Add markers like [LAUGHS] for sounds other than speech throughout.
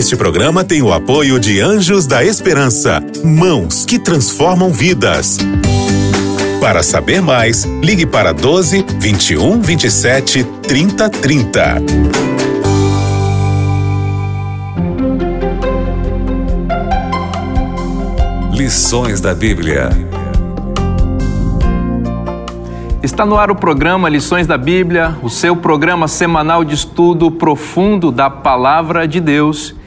Este programa tem o apoio de Anjos da Esperança, mãos que transformam vidas. Para saber mais, ligue para 12 21 27 30 30. Lições da Bíblia. Está no ar o programa Lições da Bíblia, o seu programa semanal de estudo profundo da Palavra de Deus.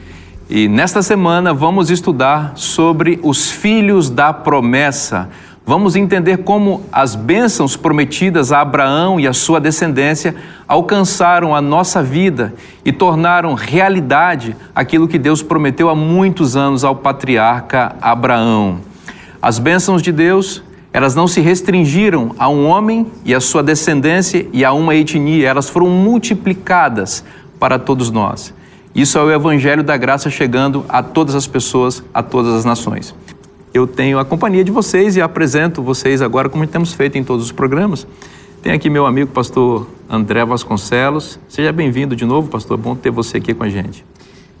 E nesta semana vamos estudar sobre os filhos da promessa. Vamos entender como as bênçãos prometidas a Abraão e a sua descendência alcançaram a nossa vida e tornaram realidade aquilo que Deus prometeu há muitos anos ao patriarca Abraão. As bênçãos de Deus elas não se restringiram a um homem e a sua descendência e a uma etnia, elas foram multiplicadas para todos nós. Isso é o Evangelho da Graça chegando a todas as pessoas, a todas as nações. Eu tenho a companhia de vocês e apresento vocês agora, como temos feito em todos os programas. Tem aqui meu amigo pastor André Vasconcelos. Seja bem-vindo de novo, pastor. Bom ter você aqui com a gente.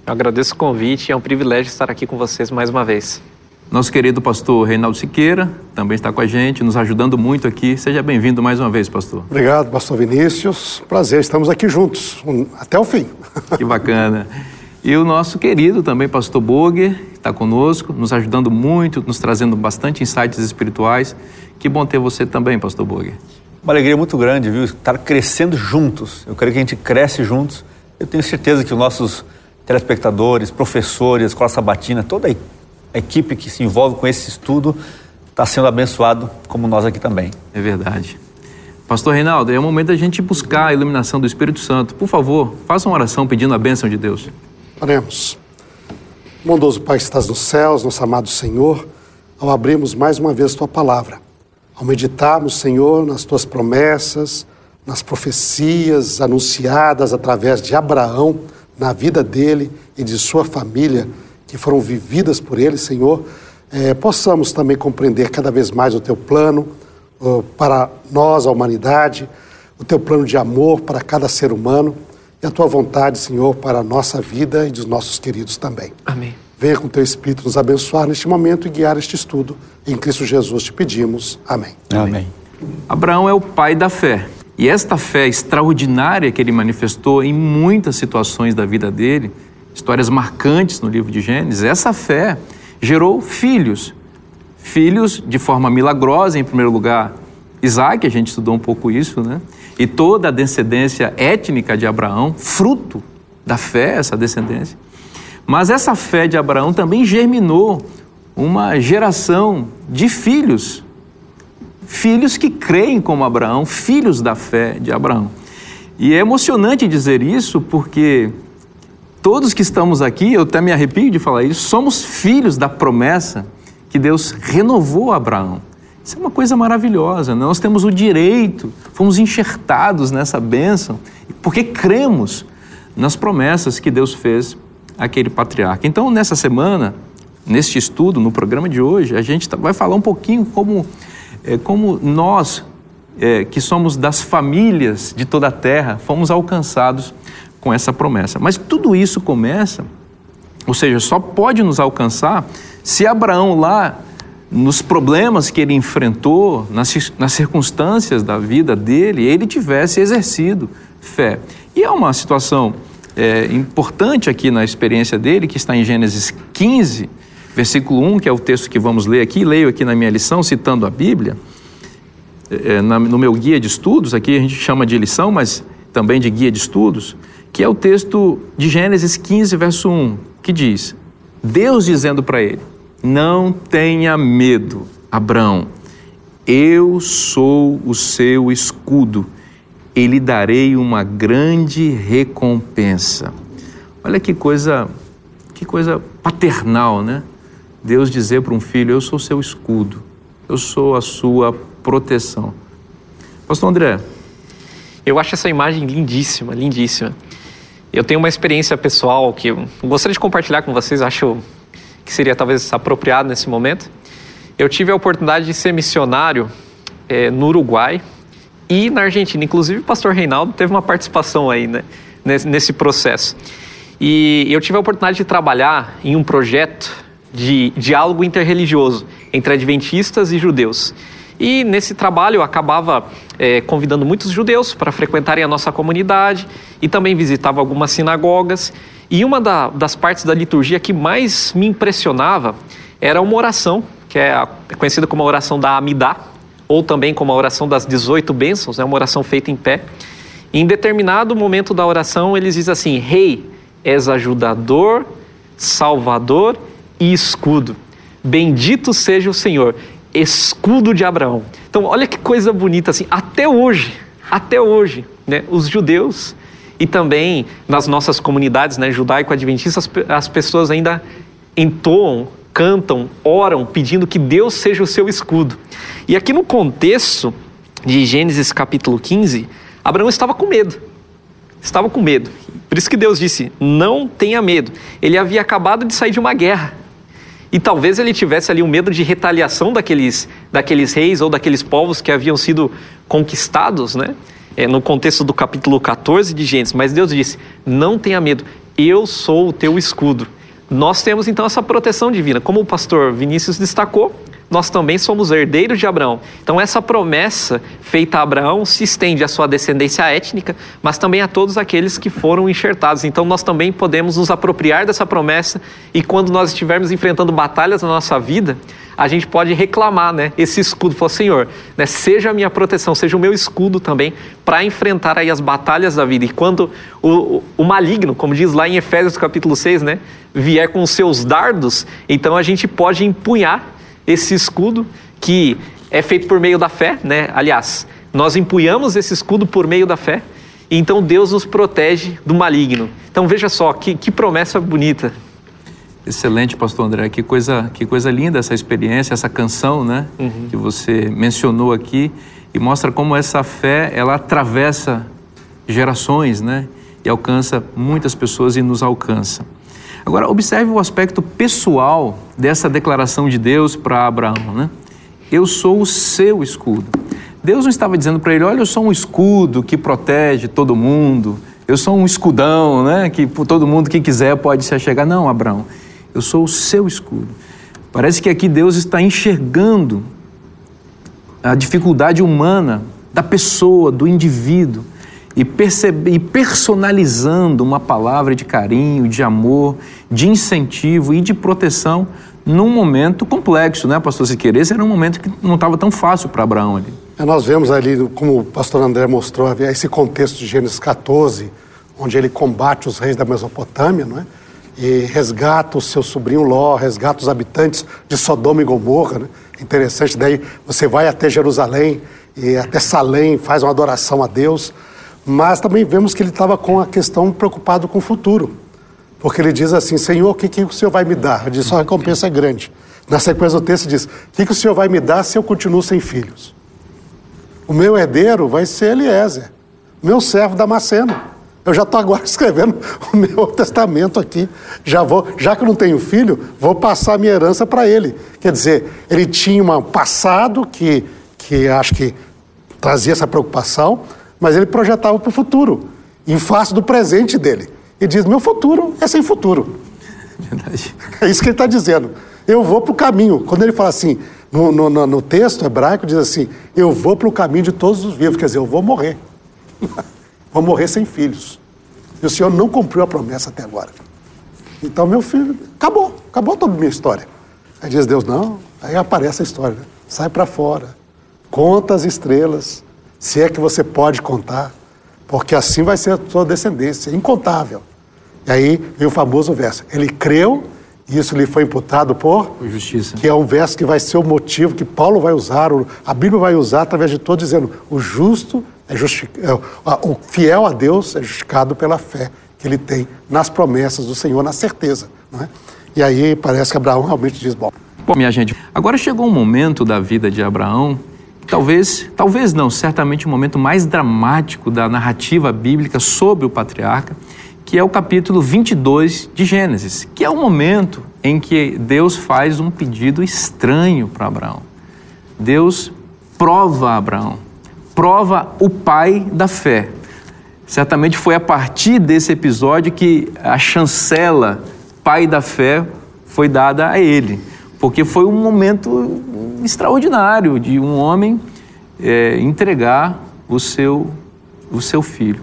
Eu agradeço o convite e é um privilégio estar aqui com vocês mais uma vez. Nosso querido pastor Reinaldo Siqueira também está com a gente, nos ajudando muito aqui. Seja bem-vindo mais uma vez, pastor. Obrigado, pastor Vinícius. Prazer, estamos aqui juntos, até o fim. [LAUGHS] Que bacana. E o nosso querido também, pastor Boger, está conosco, nos ajudando muito, nos trazendo bastante insights espirituais. Que bom ter você também, pastor Boger. Uma alegria muito grande, viu? Estar crescendo juntos. Eu creio que a gente cresce juntos. Eu tenho certeza que os nossos telespectadores, professores, escola sabatina, toda a a equipe que se envolve com esse estudo está sendo abençoado, como nós aqui também. É verdade. Pastor Reinaldo, é o momento da gente buscar a iluminação do Espírito Santo. Por favor, faça uma oração pedindo a bênção de Deus. Oremos. Bondoso Pai que estás nos céus, nosso amado Senhor, ao abrirmos mais uma vez Tua palavra, ao meditarmos, Senhor, nas Tuas promessas, nas profecias anunciadas através de Abraão, na vida dele e de sua família, que foram vividas por Ele, Senhor, é, possamos também compreender cada vez mais o Teu plano uh, para nós, a humanidade, o Teu plano de amor para cada ser humano e a Tua vontade, Senhor, para a nossa vida e dos nossos queridos também. Amém. Venha com Teu Espírito nos abençoar neste momento e guiar este estudo. Em Cristo Jesus te pedimos. Amém. Amém. Amém. Abraão é o pai da fé. E esta fé extraordinária que ele manifestou em muitas situações da vida dele histórias marcantes no livro de Gênesis, essa fé gerou filhos. Filhos de forma milagrosa, em primeiro lugar, Isaac, a gente estudou um pouco isso, né? E toda a descendência étnica de Abraão, fruto da fé, essa descendência. Mas essa fé de Abraão também germinou uma geração de filhos, filhos que creem como Abraão, filhos da fé de Abraão. E é emocionante dizer isso porque todos que estamos aqui, eu até me arrepio de falar isso, somos filhos da promessa que Deus renovou a Abraão. Isso é uma coisa maravilhosa. Né? Nós temos o direito, fomos enxertados nessa bênção, porque cremos nas promessas que Deus fez àquele patriarca. Então, nessa semana, neste estudo, no programa de hoje, a gente tá, vai falar um pouquinho como, é, como nós, é, que somos das famílias de toda a terra, fomos alcançados com essa promessa. Mas tudo isso começa, ou seja, só pode nos alcançar se Abraão lá, nos problemas que ele enfrentou, nas, nas circunstâncias da vida dele, ele tivesse exercido fé. E é uma situação é, importante aqui na experiência dele, que está em Gênesis 15, versículo 1, que é o texto que vamos ler aqui, leio aqui na minha lição, citando a Bíblia. É, na, no meu guia de estudos, aqui a gente chama de lição, mas também de guia de estudos que é o texto de Gênesis 15, verso 1, que diz: Deus dizendo para ele: Não tenha medo, Abraão, eu sou o seu escudo e lhe darei uma grande recompensa. Olha que coisa, que coisa paternal, né? Deus dizer para um filho: Eu sou seu escudo, eu sou a sua proteção. Pastor André. Eu acho essa imagem lindíssima, lindíssima. Eu tenho uma experiência pessoal que eu gostaria de compartilhar com vocês, acho que seria talvez apropriado nesse momento. Eu tive a oportunidade de ser missionário é, no Uruguai e na Argentina. Inclusive, o pastor Reinaldo teve uma participação aí né, nesse, processo. E eu tive a oportunidade de trabalhar em um projeto de diálogo interreligioso entre adventistas e judeus. E nesse trabalho eu acabava é, convidando muitos judeus para frequentarem a nossa comunidade e também visitava algumas sinagogas. E uma da, das partes da liturgia que mais me impressionava era uma oração, que é conhecida como a oração da Amidá, ou também como a oração das 18 bênçãos, é né, uma oração feita em pé. E em determinado momento da oração, eles dizem assim: Rei, és ajudador, salvador e escudo. Bendito seja o Senhor, escudo de Abraão. Então, olha que coisa bonita assim. Até hoje, até hoje, né, os judeus e também nas nossas comunidades né, judaico-adventistas, as pessoas ainda entoam, cantam, oram, pedindo que Deus seja o seu escudo. E aqui no contexto de Gênesis capítulo 15, Abraão estava com medo. Estava com medo. Por isso que Deus disse: não tenha medo. Ele havia acabado de sair de uma guerra. E talvez ele tivesse ali um medo de retaliação daqueles, daqueles reis ou daqueles povos que haviam sido conquistados, né? É, no contexto do capítulo 14 de Gênesis. Mas Deus disse: não tenha medo, eu sou o teu escudo. Nós temos então essa proteção divina. Como o pastor Vinícius destacou, nós também somos herdeiros de Abraão. Então, essa promessa feita a Abraão se estende à sua descendência étnica, mas também a todos aqueles que foram enxertados. Então, nós também podemos nos apropriar dessa promessa e, quando nós estivermos enfrentando batalhas na nossa vida, a gente pode reclamar, né? Esse escudo, falar, Senhor, né, seja a minha proteção, seja o meu escudo também para enfrentar aí as batalhas da vida. E quando o, o, maligno, como diz lá em Efésios capítulo 6, né, vier com os seus dardos, então a gente pode empunhar esse escudo que é feito por meio da fé, né? Aliás, nós empunhamos esse escudo por meio da fé, e então Deus nos protege do maligno. Então veja só que, que promessa bonita. Excelente, pastor André. Que coisa, que coisa linda essa experiência, essa canção, né? Uhum. Que você mencionou aqui e mostra como essa fé ela atravessa gerações, né? E alcança muitas pessoas e nos alcança. Agora, observe o aspecto pessoal dessa declaração de Deus para Abraão, né? Eu sou o seu escudo. Deus não estava dizendo para ele, olha, eu sou um escudo que protege todo mundo, eu sou um escudão, né? Que todo mundo que quiser pode se achegar. Não, Abraão, eu sou o seu escudo. Parece que aqui Deus está enxergando a dificuldade humana da pessoa, do indivíduo, e, percebe, e personalizando uma palavra de carinho, de amor, de incentivo e de proteção num momento complexo, né, pastor Siqueira? Esse era um momento que não estava tão fácil para Abraão ali. É, nós vemos ali, como o pastor André mostrou, esse contexto de Gênesis 14, onde ele combate os reis da Mesopotâmia, não é? E resgata o seu sobrinho Ló, resgata os habitantes de Sodoma e Gomorra, né? Interessante, daí você vai até Jerusalém e até Salém, faz uma adoração a Deus. Mas também vemos que ele estava com a questão preocupado com o futuro. Porque ele diz assim: Senhor, o que, que o Senhor vai me dar? Ele diz: sua recompensa é grande. Na sequência do texto diz: O que, que o Senhor vai me dar se eu continuo sem filhos? O meu herdeiro vai ser Eliezer, meu servo Damasceno. Eu já estou agora [LAUGHS] escrevendo o meu testamento aqui. Já vou, já que eu não tenho filho, vou passar a minha herança para ele. Quer dizer, ele tinha um passado que, que acho que trazia essa preocupação, mas ele projetava para o futuro, em face do presente dele. E diz: Meu futuro é sem futuro. Verdade. É isso que ele está dizendo. Eu vou para o caminho. Quando ele fala assim, no, no, no, texto hebraico, diz assim: Eu vou para o caminho de todos os vivos. Quer dizer, eu vou morrer. [LAUGHS] vou morrer sem filhos. E o Senhor não cumpriu a promessa até agora. Então, meu filho, acabou. Acabou toda a minha história. Aí diz Deus: Não. Aí aparece a história. Né? Sai para fora. Conta as estrelas se é que você pode contar, porque assim vai ser a sua descendência, incontável. E aí vem o famoso verso. Ele creu e isso lhe foi imputado por justiça. Que é um verso que vai ser o motivo que Paulo vai usar, a Bíblia vai usar através de todo dizendo: o justo é justificado, é, o fiel a Deus é justificado pela fé que ele tem nas promessas do Senhor, na certeza. Não é? E aí parece que Abraão realmente diz: bom. Bom, minha gente, agora chegou um momento da vida de Abraão Talvez, talvez não, certamente o momento mais dramático da narrativa bíblica sobre o patriarca, que é o capítulo 22 de Gênesis, que é o momento em que Deus faz um pedido estranho para Abraão. Deus prova Abraão, prova o pai da fé. Certamente foi a partir desse episódio que a chancela pai da fé foi dada a ele, porque foi um momento extraordinário de um homem é, entregar o seu, o seu filho.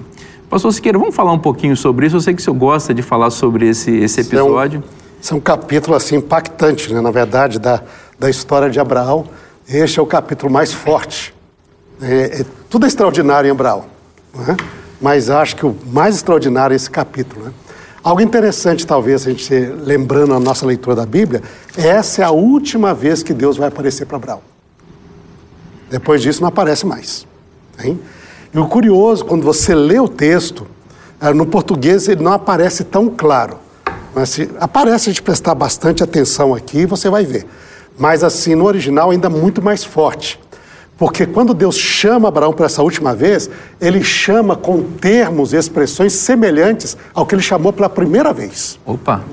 Pastor Siqueira, vamos falar um pouquinho sobre isso. Eu sei que o senhor gosta de falar sobre esse, esse episódio. Isso é um, é um capítulo assim impactante, né? na verdade, da, da história de Abraão. Este é o capítulo mais forte. É, é, tudo é extraordinário em Abraão, né? mas acho que o mais extraordinário é esse capítulo. Né? Algo interessante, talvez, a gente lembrando a nossa leitura da Bíblia, essa é a última vez que Deus vai aparecer para Abraão. Depois disso, não aparece mais. Hein? E o curioso, quando você lê o texto, é, no português ele não aparece tão claro. Mas se aparece a gente prestar bastante atenção aqui, você vai ver. Mas assim, no original ainda muito mais forte. Porque quando Deus chama Abraão para essa última vez, ele chama com termos e expressões semelhantes ao que ele chamou pela primeira vez. Opa!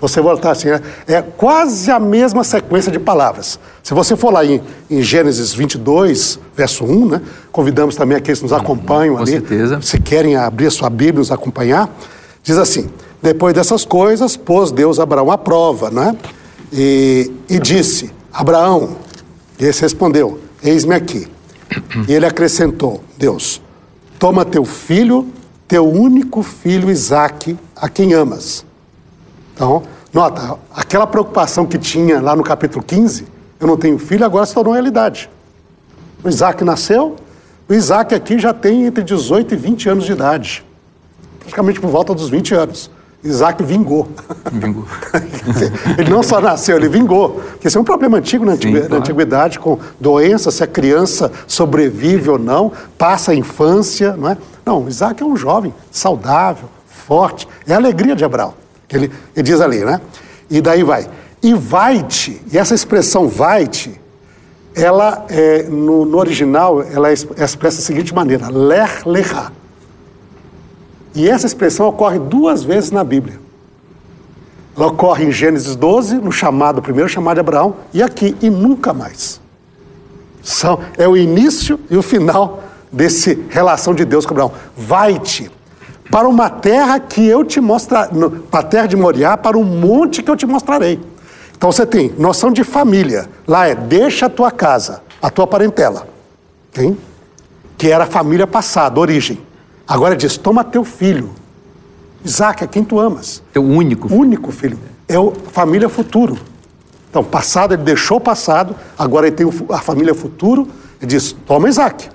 Você voltar assim, é, é quase a mesma sequência de palavras. Se você for lá em, em, Gênesis 22, verso 1, né? Convidamos também aqueles que nos acompanham com ali. certeza. Se querem abrir a sua Bíblia e nos acompanhar. Diz assim, depois dessas coisas, pôs Deus Abraão à prova, né? E, e disse, Abraão, e esse respondeu, Eis-me aqui. E ele acrescentou: Deus, toma teu filho, teu único filho Isaque, a quem amas. Então, nota, aquela preocupação que tinha lá no capítulo 15, eu não tenho filho, agora se tornou realidade. O Isaac nasceu, o Isaac aqui já tem entre 18 e 20 anos de idade. Praticamente por volta dos 20 anos. Isaac vingou. Vingou. [LAUGHS] ele não só nasceu, ele vingou. Porque esse é um problema antigo na, Sim, claro. antiguidade, com doença, se a criança sobrevive ou não, passa a infância, não é? Não, Isaac é um jovem saudável, forte. É a alegria de Abraão. Ele, ele diz ali, né? E daí vai. E vai-te, e essa expressão vai-te, ela, é, no, no, original, ela é expressa da seguinte maneira, ler lerá. E essa expressão ocorre duas vezes na Bíblia. Ela ocorre em Gênesis 12, no chamado, primeiro chamado de Abraão, e aqui, e nunca mais. São, é o início e o final desse relação de Deus com Abraão. Vai-te para uma terra que eu te mostrarei, para a terra de Moriá, para um monte que eu te mostrarei. Então você tem noção de família. Lá é deixa a tua casa, a tua parentela. Okay? Que era a família passada, origem. Agora diz: toma teu filho. Isaac, a quem tu amas. Teu único filho. Único filho. É o família futuro. Então, passado, ele deixou o passado, agora ele tem a família futuro. Ele diz: toma Isaac.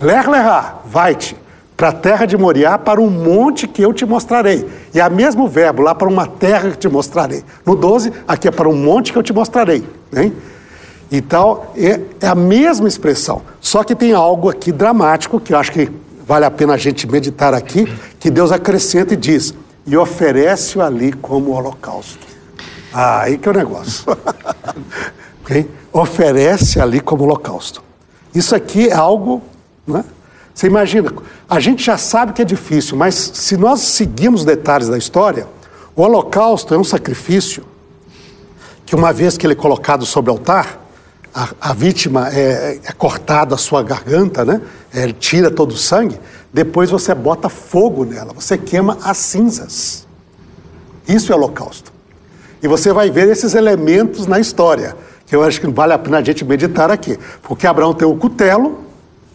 Ler, lerá, vai-te para a terra de Moriá, para um monte que eu te mostrarei. E é o mesmo verbo, lá para uma terra que te mostrarei. No 12, aqui é para um monte que eu te mostrarei. Hein? Então, é, é a mesma expressão. Só que tem algo aqui dramático que eu acho que vale a pena a gente meditar aqui, que Deus acrescenta e diz: e oferece-o ali como holocausto. Ah, aí que é o negócio. [LAUGHS] okay? Oferece ali como holocausto. Isso aqui é algo, né? Você imagina, a gente já sabe que é difícil, mas se nós seguirmos os detalhes da história, o holocausto é um sacrifício que uma vez que ele é colocado sobre o altar, a, a vítima é, é cortada a sua garganta, né? É, ele tira todo o sangue, depois você bota fogo nela, você queima as cinzas. Isso é holocausto. E você vai ver esses elementos na história, que eu acho que vale a pena a gente meditar aqui. Porque Abraão tem o cutelo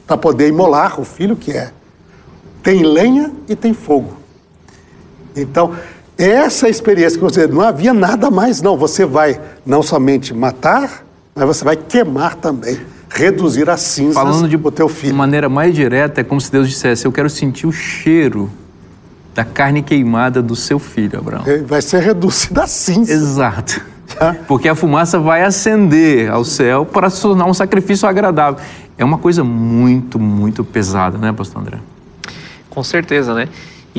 para poder imolar o filho que é. Tem lenha e tem fogo. Então, essa experiência que você não havia nada mais, não. Você vai não somente matar, mas você vai queimar também, reduzir as cinzas Falando de o teu filho. De maneira mais direta, é como se Deus dissesse: Eu quero sentir o cheiro da carne queimada do seu filho, Abraão. Vai ser reduzida a cinza. Exato. Porque a fumaça vai ascender ao céu para se tornar um sacrifício agradável. É uma coisa muito, muito pesada, né, Pastor André? Com certeza, né?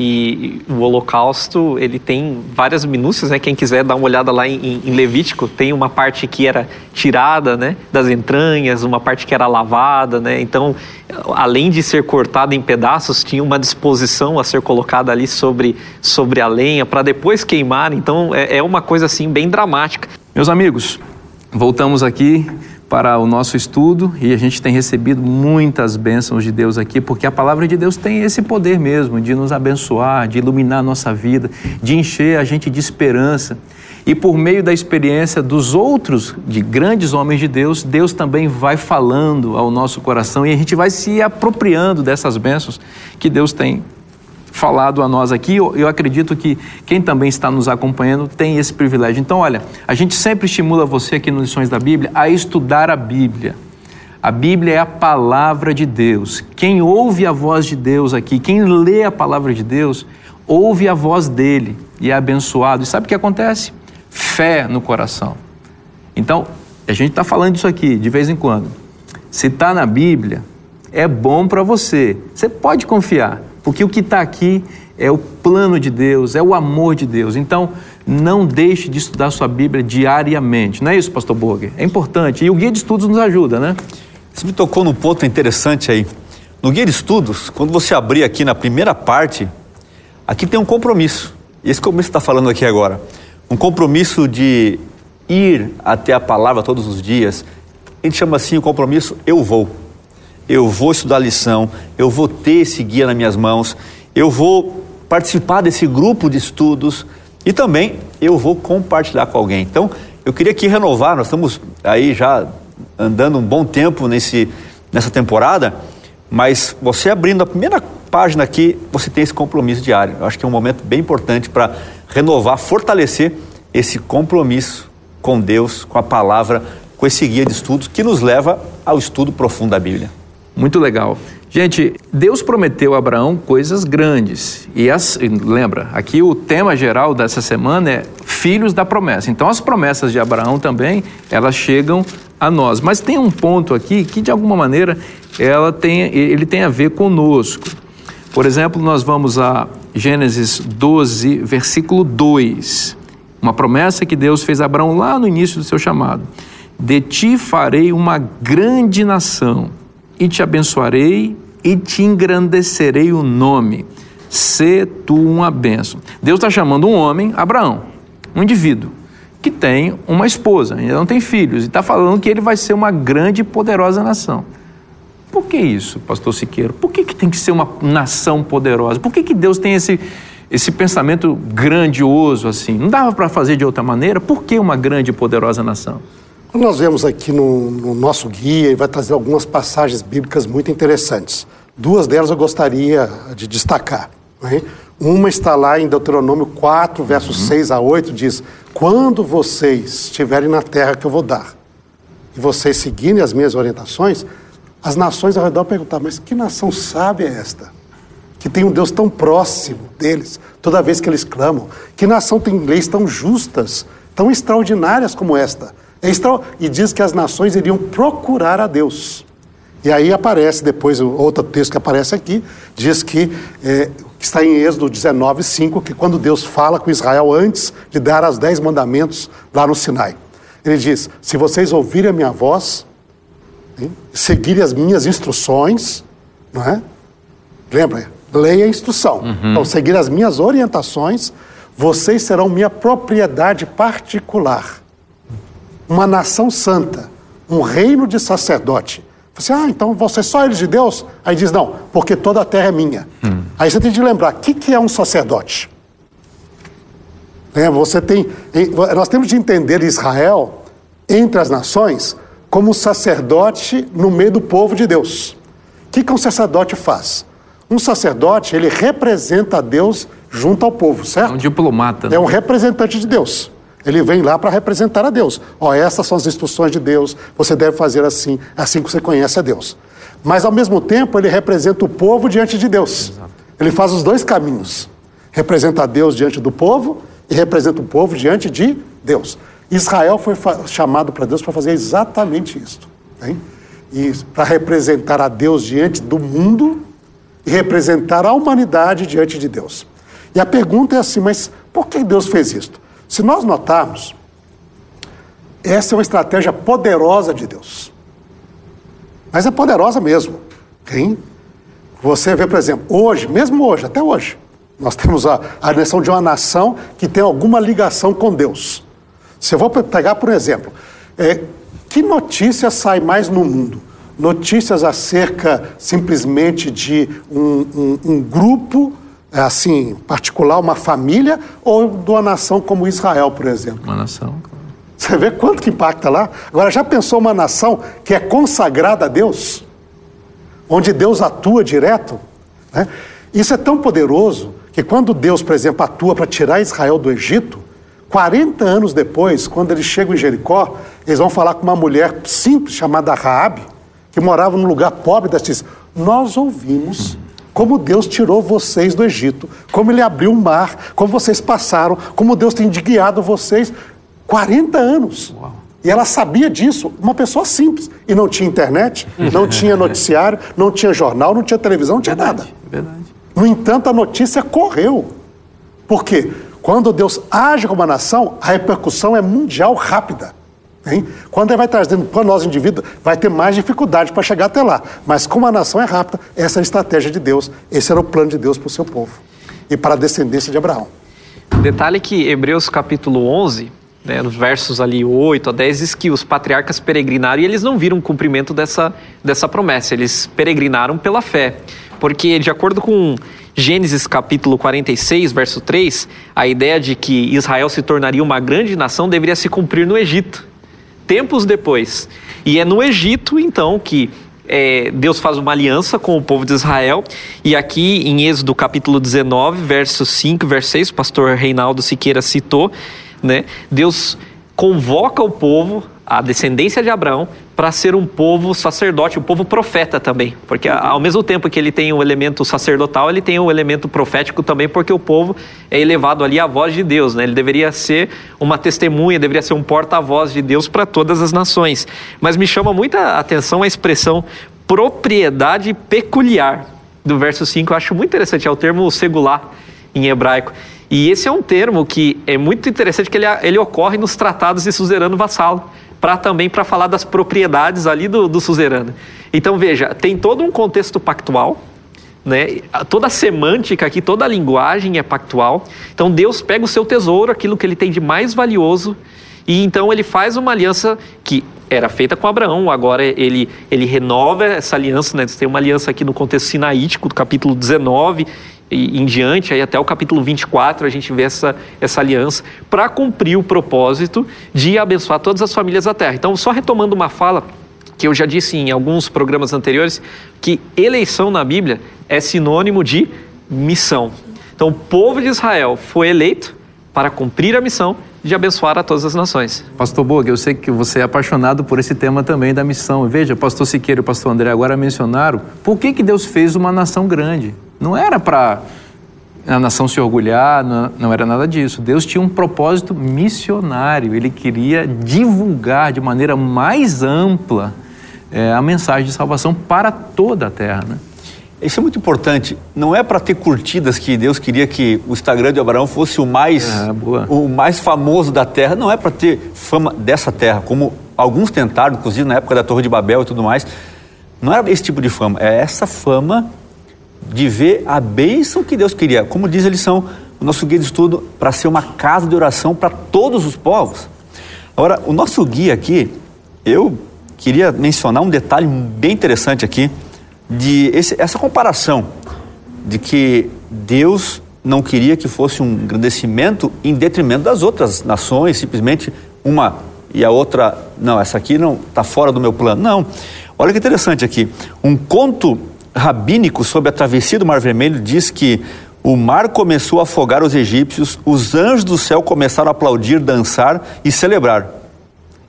E o Holocausto, ele tem várias minúcias, né? Quem quiser dar uma olhada lá em, em, Levítico, tem uma parte que era tirada, né? Das entranhas, uma parte que era lavada, né? Então, além de ser cortada em pedaços, tinha uma disposição a ser colocada ali sobre, sobre a lenha para depois queimar. Então, é, é uma coisa assim bem dramática. Meus amigos, voltamos aqui para o nosso estudo e a gente tem recebido muitas bênçãos de Deus aqui, porque a palavra de Deus tem esse poder mesmo de nos abençoar, de iluminar a nossa vida, de encher a gente de esperança. E por meio da experiência dos outros, de grandes homens de Deus, Deus também vai falando ao nosso coração e a gente vai se apropriando dessas bênçãos que Deus tem falado a nós aqui. Eu acredito que quem também está nos acompanhando tem esse privilégio. Então, olha, a gente sempre estimula você aqui no Lições da Bíblia a estudar a Bíblia. A Bíblia é a palavra de Deus. Quem ouve a voz de Deus aqui, quem lê a palavra de Deus, ouve a voz dele e é abençoado. E sabe o que acontece? Fé no coração. Então, a gente está falando disso aqui de vez em quando. Se está na Bíblia, é bom para você. Você pode confiar. Porque o que está aqui é o plano de Deus, é o amor de Deus. Então, não deixe de estudar sua Bíblia diariamente. Não é isso, Pastor Borger? É importante. E o guia de estudos nos ajuda, né? Você me tocou num ponto interessante aí. No guia de estudos, quando você abrir aqui na primeira parte, aqui tem um compromisso. E esse compromisso está falando aqui agora. Um compromisso de ir até a palavra todos os dias. A gente chama assim o compromisso eu vou eu vou estudar a lição, eu vou ter esse guia nas minhas mãos, eu vou participar desse grupo de estudos e também eu vou compartilhar com alguém. Então, eu queria aqui renovar, nós estamos aí já andando um bom tempo nesse, nessa temporada, mas você abrindo a primeira página aqui, você tem esse compromisso diário. Eu acho que é um momento bem importante para renovar, fortalecer esse compromisso com Deus, com a palavra, com esse guia de estudos que nos leva ao estudo profundo da Bíblia. Muito legal. Gente, Deus prometeu a Abraão coisas grandes. E as, lembra, aqui o tema geral dessa semana é filhos da promessa. Então as promessas de Abraão também, elas chegam a nós. Mas tem um ponto aqui que de alguma maneira ela tem, ele tem a ver conosco. Por exemplo, nós vamos a Gênesis 12, versículo 2. Uma promessa que Deus fez a Abraão lá no início do seu chamado. De ti farei uma grande nação e te abençoarei e te engrandecerei o nome. Se tu uma bênção. Deus está chamando um homem, Abraão, um indivíduo, que tem uma esposa, ainda não tem filhos, e está falando que ele vai ser uma grande e poderosa nação. Por que isso, pastor Siqueiro? Por que, que tem que ser uma nação poderosa? Por que, que Deus tem esse, esse pensamento grandioso assim? Não dava para fazer de outra maneira? Por que uma grande e poderosa nação? Quando nós vemos aqui no, no nosso guia, e vai trazer algumas passagens bíblicas muito interessantes. Duas delas eu gostaria de destacar. Né? Uma está lá em Deuteronômio 4, versos uhum. 6 a 8, diz: Quando vocês estiverem na terra que eu vou dar, e vocês seguirem as minhas orientações, as nações ao redor perguntar: Mas que nação sábia é esta? Que tem um Deus tão próximo deles, toda vez que eles clamam. Que nação tem leis tão justas, tão extraordinárias como esta? É e diz que as nações iriam procurar a Deus. E aí aparece depois, outro texto que aparece aqui, diz que, é, que está em Êxodo 19, 5, que quando Deus fala com Israel antes de dar os dez mandamentos lá no Sinai. Ele diz: se vocês ouvirem a minha voz, hein, seguirem as minhas instruções, não é? Lembra? Leia a instrução. Uhum. Então, seguir as minhas orientações, vocês serão minha propriedade particular uma nação santa, um reino de sacerdote. Você, ah, então você é só eles de Deus? Aí diz, não, porque toda a terra é minha. Hum. Aí você tem de lembrar, o que, que é um sacerdote? É, você tem, nós temos de entender Israel, entre as nações, como sacerdote no meio do povo de Deus. O que, que um sacerdote faz? Um sacerdote, ele representa a Deus junto ao povo, certo? É um diplomata. É um representante de Deus. Ele vem lá para representar a Deus. Ó, essas são as instruções de Deus, você deve fazer assim, assim que você conhece a Deus. Mas ao mesmo tempo, ele representa o povo diante de Deus. Ele faz os dois caminhos. Representa a Deus diante do povo e representa o povo diante de Deus. Israel foi chamado para Deus para fazer exatamente isso. Hein? E para representar a Deus diante do mundo e representar a humanidade diante de Deus. E a pergunta é assim, mas por que Deus fez isto? Se nós notarmos, essa é uma estratégia poderosa de Deus. Mas é poderosa mesmo. Hein? Você vê, por exemplo, hoje, mesmo hoje, até hoje, nós temos a, a noção de uma nação que tem alguma ligação com Deus. Se eu vou pegar, por exemplo, é, Que notícia sai mais no mundo? Notícias acerca simplesmente de um, um, um grupo assim particular, uma família, ou de uma nação como Israel, por exemplo? Uma nação. Você vê quanto que impacta lá? Agora, já pensou uma nação que é consagrada a Deus? Onde Deus atua direto? Né? Isso é tão poderoso que quando Deus, por exemplo, atua para tirar Israel do Egito, 40 anos depois, quando eles chegam em Jericó, eles vão falar com uma mulher simples chamada Raabe, que morava num lugar pobre, e diz: Nós ouvimos como Deus tirou vocês do Egito, como Ele abriu o mar, como vocês passaram, como Deus tem guiado vocês. 40 anos. Uau. E ela sabia disso, uma pessoa simples. E não tinha internet, [LAUGHS] não tinha noticiário, não tinha jornal, não tinha televisão, não tinha verdade, nada. Verdade. No entanto, a notícia correu. Por quê? Quando Deus age com uma nação, a repercussão é mundial rápida. Hein? Quando ele vai trazendo para nós indivíduos, vai ter mais dificuldade para chegar até lá. Mas como a nação é rápida, essa é a estratégia de Deus, esse era o plano de Deus para o seu povo e para a descendência de Abraão. Detalhe que Hebreus capítulo 11, né, nos versos ali 8 a 10, diz que os patriarcas peregrinaram e eles não viram o cumprimento dessa, dessa promessa, eles peregrinaram pela fé. Porque, de acordo com Gênesis capítulo 46, verso 3, a ideia de que Israel se tornaria uma grande nação deveria se cumprir no Egito tempos depois. E é no Egito, então, que é, Deus faz uma aliança com o povo de Israel. E aqui em Êxodo capítulo 19, verso 5, verso 6, o pastor Reinaldo Siqueira citou, né? Deus convoca o povo, a descendência de Abraão, para ser um povo sacerdote, um povo profeta também. Porque ao mesmo tempo que ele tem o elemento sacerdotal, ele tem o elemento profético também, porque o povo é elevado ali à voz de Deus. Né? Ele deveria ser uma testemunha, deveria ser um porta-voz de Deus para todas as nações. Mas me chama muita atenção a expressão propriedade peculiar do verso 5. Eu acho muito interessante, é o termo segular em hebraico. E esse é um termo que é muito interessante, que ele, ele ocorre nos tratados de suzerano vassalo para também para falar das propriedades ali do, do suzerano. Então veja, tem todo um contexto pactual, né? Toda a semântica aqui, toda a linguagem é pactual. Então Deus pega o seu tesouro, aquilo que ele tem de mais valioso, e então ele faz uma aliança que era feita com Abraão, agora ele, ele renova essa aliança, né? Tem uma aliança aqui no contexto sinaítico, do capítulo 19, e em diante, aí até o capítulo 24, a gente vê essa, essa aliança para cumprir o propósito de abençoar todas as famílias da terra. Então, só retomando uma fala que eu já disse em alguns programas anteriores, que eleição na Bíblia é sinônimo de missão. Então, o povo de Israel foi eleito para cumprir a missão de abençoar a todas as nações. Pastor Boga, eu sei que você é apaixonado por esse tema também da missão. Veja, pastor Siqueira e pastor André agora mencionaram por que, que Deus fez uma nação grande. Não era para a nação se orgulhar, não, não, era nada disso. Deus tinha um propósito missionário, ele queria divulgar de maneira mais ampla é, a mensagem de salvação para toda a terra. Né? Isso é muito importante. Não é para ter curtidas que Deus queria que o Instagram de Abraão fosse o mais, é, o mais famoso da terra. Não é para ter fama dessa terra, como alguns tentaram, inclusive na época da Torre de Babel e tudo mais. Não era esse tipo de fama, é essa fama de ver a bênção que Deus queria. Como diz a lição, o nosso guia de estudo, para ser uma casa de oração para todos os povos. Agora, o nosso guia aqui, eu queria mencionar um detalhe bem interessante aqui, de esse, essa comparação de que Deus não queria que fosse um engrandecimento em detrimento das outras nações, simplesmente uma e a outra, não, essa aqui não está fora do meu plano. Não. Olha que interessante aqui. Um conto rabínico sobre a travessia do Mar Vermelho diz que o mar começou a afogar os egípcios, os anjos do céu começaram a aplaudir, dançar e celebrar.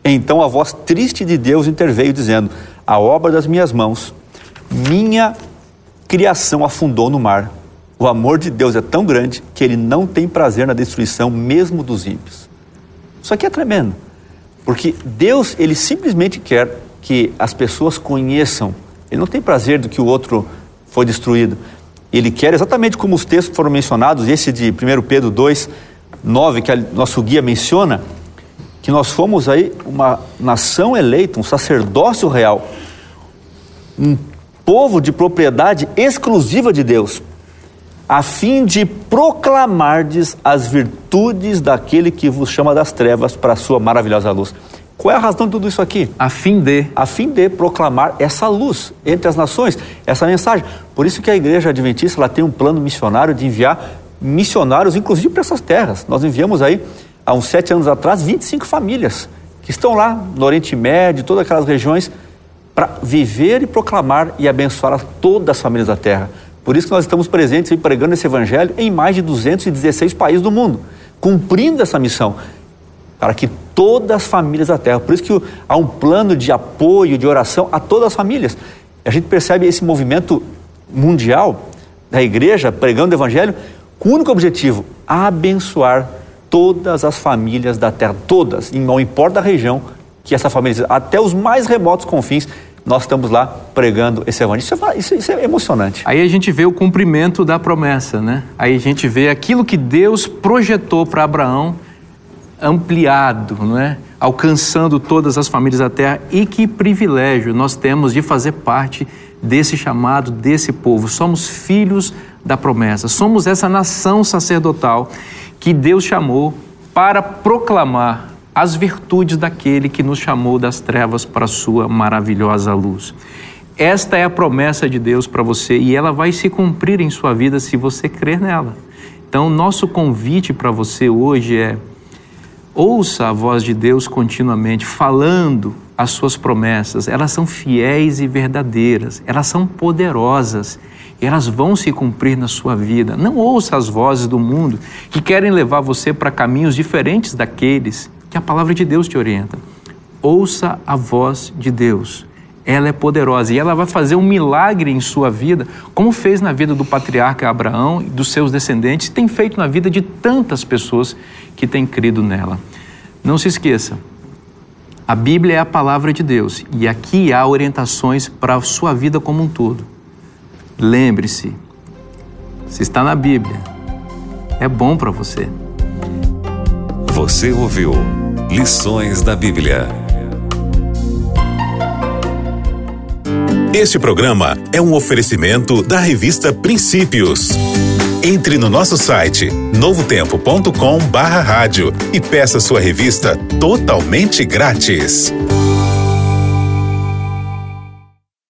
Então a voz triste de Deus interveio, dizendo: A obra das minhas mãos, minha criação afundou no mar. O amor de Deus é tão grande que ele não tem prazer na destruição mesmo dos ímpios. Isso aqui é tremendo, porque Deus ele simplesmente quer que as pessoas conheçam ele não tem prazer do que o outro foi destruído. Ele quer, exatamente como os textos foram mencionados, esse de 1 Pedro 2, 9, que nosso guia menciona, que nós fomos aí uma nação eleita, um sacerdócio real, um povo de propriedade exclusiva de Deus, a fim de proclamardes as virtudes daquele que vos chama das trevas para a sua maravilhosa luz. Qual é a razão de tudo isso aqui? A fim de. A fim de proclamar essa luz entre as nações, essa mensagem. Por isso que a igreja adventista ela tem um plano missionário de enviar missionários, inclusive para essas terras. Nós enviamos aí, há uns sete anos atrás, 25 famílias que estão lá no Oriente Médio, todas aquelas regiões, para viver e proclamar e abençoar todas as famílias da terra. Por isso que nós estamos presentes e pregando esse evangelho em mais de 216 países do mundo, cumprindo essa missão para que todas as famílias da terra, por isso que há um plano de apoio, de oração a todas as famílias. A gente percebe esse movimento mundial da igreja pregando o evangelho com o único objetivo: abençoar todas as famílias da terra, todas, não importa a região que essa família, até os mais remotos confins, nós estamos lá pregando esse evangelho. Isso é, isso, isso é, emocionante. Aí a gente vê o cumprimento da promessa, né? Aí a gente vê aquilo que Deus projetou para Abraão ampliado, não é? Alcançando todas as famílias da terra. E que privilégio nós temos de fazer parte desse chamado, desse povo. Somos filhos da promessa. Somos essa nação sacerdotal que Deus chamou para proclamar as virtudes daquele que nos chamou das trevas para a sua maravilhosa luz. Esta é a promessa de Deus para você e ela vai se cumprir em sua vida se você crer nela. Então, nosso convite para você hoje é Ouça a voz de Deus continuamente falando as suas promessas. Elas são fiéis e verdadeiras, elas são poderosas, elas vão se cumprir na sua vida. Não ouça as vozes do mundo que querem levar você para caminhos diferentes daqueles que a palavra de Deus te orienta. Ouça a voz de Deus. Ela é poderosa e ela vai fazer um milagre em sua vida, como fez na vida do patriarca Abraão e dos seus descendentes, tem feito na vida de tantas pessoas que têm crido nela. Não se esqueça, a Bíblia é a palavra de Deus e aqui há orientações para a sua vida como um todo. Lembre-se, se está na Bíblia, é bom para você. Você ouviu Lições da Bíblia. Este programa é um oferecimento da revista Princípios. Entre no nosso site novotempo.com/rádio e peça sua revista totalmente grátis.